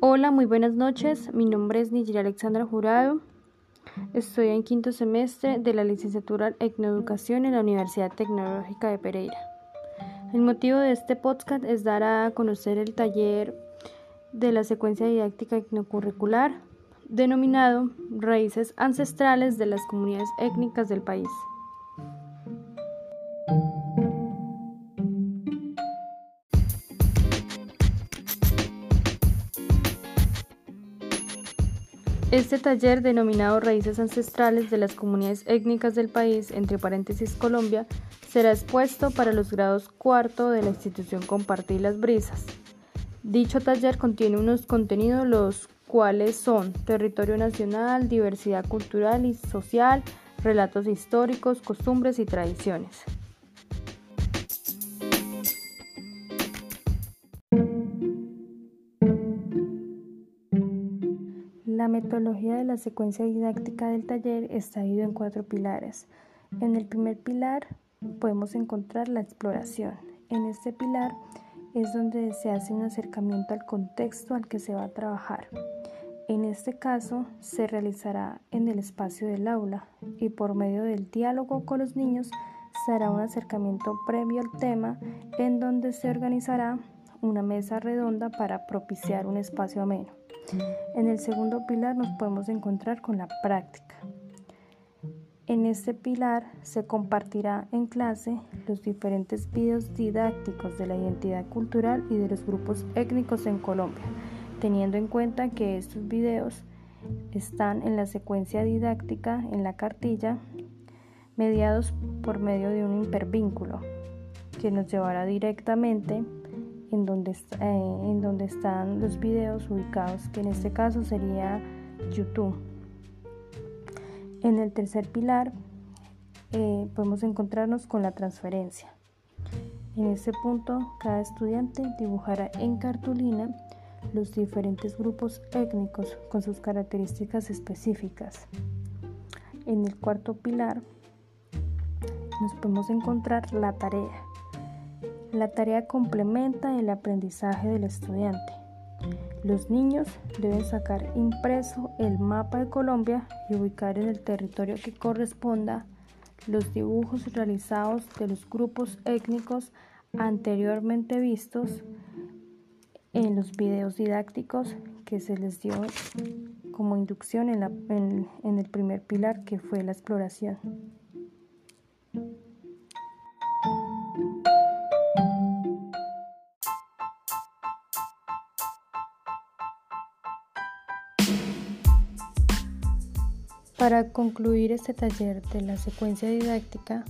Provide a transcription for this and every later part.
Hola, muy buenas noches. Mi nombre es Nigel Alexandra Jurado. Estoy en quinto semestre de la licenciatura en Etnoeducación en la Universidad Tecnológica de Pereira. El motivo de este podcast es dar a conocer el taller de la secuencia didáctica etnocurricular denominado Raíces ancestrales de las comunidades étnicas del país. Este taller, denominado Raíces Ancestrales de las Comunidades Étnicas del País, entre paréntesis Colombia, será expuesto para los grados cuarto de la institución Compartir las Brisas. Dicho taller contiene unos contenidos los cuales son territorio nacional, diversidad cultural y social, relatos históricos, costumbres y tradiciones. La metodología de la secuencia didáctica del taller está dividida en cuatro pilares. En el primer pilar podemos encontrar la exploración. En este pilar es donde se hace un acercamiento al contexto al que se va a trabajar. En este caso se realizará en el espacio del aula y por medio del diálogo con los niños se hará un acercamiento previo al tema en donde se organizará una mesa redonda para propiciar un espacio ameno. En el segundo pilar nos podemos encontrar con la práctica. En este pilar se compartirá en clase los diferentes videos didácticos de la identidad cultural y de los grupos étnicos en Colombia, teniendo en cuenta que estos videos están en la secuencia didáctica en la cartilla, mediados por medio de un hipervínculo que nos llevará directamente en donde, eh, en donde están los videos ubicados, que en este caso sería YouTube. En el tercer pilar eh, podemos encontrarnos con la transferencia. En este punto, cada estudiante dibujará en cartulina los diferentes grupos étnicos con sus características específicas. En el cuarto pilar nos podemos encontrar la tarea. La tarea complementa el aprendizaje del estudiante. Los niños deben sacar impreso el mapa de Colombia y ubicar en el territorio que corresponda los dibujos realizados de los grupos étnicos anteriormente vistos en los videos didácticos que se les dio como inducción en, el primer pilar que fue la exploración. Para concluir este taller de la secuencia didáctica,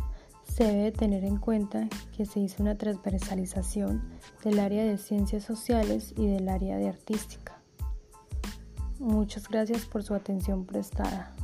se debe tener en cuenta que se hizo una transversalización del área de ciencias sociales y del área de artística. Muchas gracias por su atención prestada.